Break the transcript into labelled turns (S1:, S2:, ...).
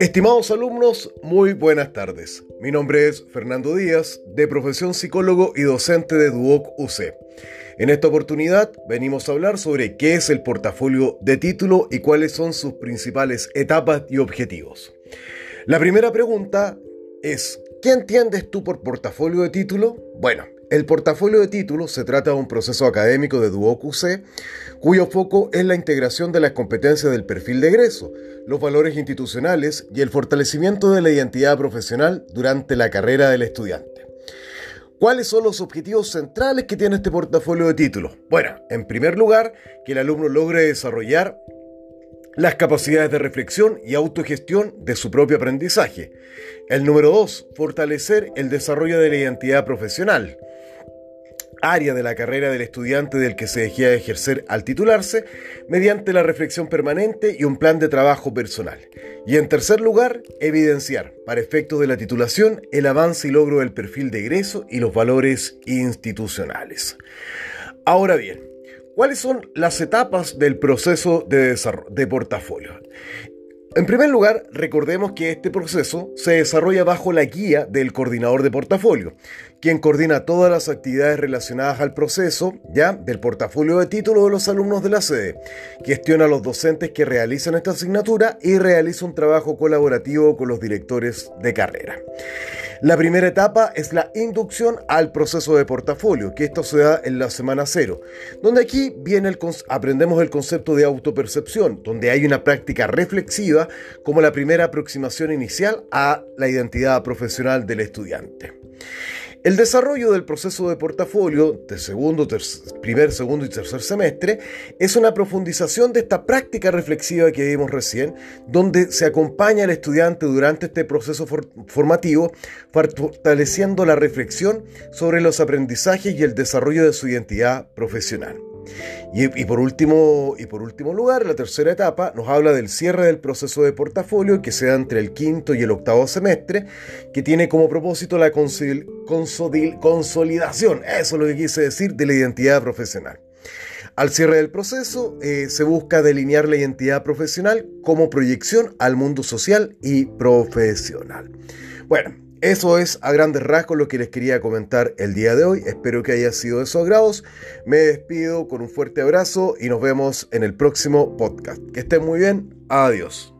S1: Estimados alumnos, muy buenas tardes. Mi nombre es Fernando Díaz, de profesión psicólogo y docente de Duoc UC. En esta oportunidad venimos a hablar sobre qué es el portafolio de título y cuáles son sus principales etapas y objetivos. La primera pregunta es, ¿qué entiendes tú por portafolio de título? Bueno, el portafolio de títulos se trata de un proceso académico de UC, cuyo foco es la integración de las competencias del perfil de egreso, los valores institucionales y el fortalecimiento de la identidad profesional durante la carrera del estudiante. ¿Cuáles son los objetivos centrales que tiene este portafolio de títulos? Bueno, en primer lugar, que el alumno logre desarrollar las capacidades de reflexión y autogestión de su propio aprendizaje. El número dos, fortalecer el desarrollo de la identidad profesional área de la carrera del estudiante del que se dejía de ejercer al titularse, mediante la reflexión permanente y un plan de trabajo personal. Y en tercer lugar, evidenciar, para efectos de la titulación, el avance y logro del perfil de egreso y los valores institucionales. Ahora bien, ¿Cuáles son las etapas del proceso de, de portafolio? En primer lugar, recordemos que este proceso se desarrolla bajo la guía del coordinador de portafolio, quien coordina todas las actividades relacionadas al proceso ya del portafolio de títulos de los alumnos de la sede, gestiona a los docentes que realizan esta asignatura y realiza un trabajo colaborativo con los directores de carrera. La primera etapa es la inducción al proceso de portafolio, que esto se da en la semana cero, donde aquí viene el, aprendemos el concepto de autopercepción, donde hay una práctica reflexiva como la primera aproximación inicial a la identidad profesional del estudiante. El desarrollo del proceso de portafolio de segundo, primer, segundo y tercer semestre es una profundización de esta práctica reflexiva que vimos recién, donde se acompaña al estudiante durante este proceso formativo, fortaleciendo la reflexión sobre los aprendizajes y el desarrollo de su identidad profesional. Y, por último, y por último lugar, la tercera etapa nos habla del cierre del proceso de portafolio que se da entre el quinto y el octavo semestre, que tiene como propósito la consolidación, eso es lo que quise decir, de la identidad profesional. Al cierre del proceso eh, se busca delinear la identidad profesional como proyección al mundo social y profesional. Bueno, eso es a grandes rasgos lo que les quería comentar el día de hoy. Espero que haya sido de su agrado. Me despido con un fuerte abrazo y nos vemos en el próximo podcast. Que estén muy bien. Adiós.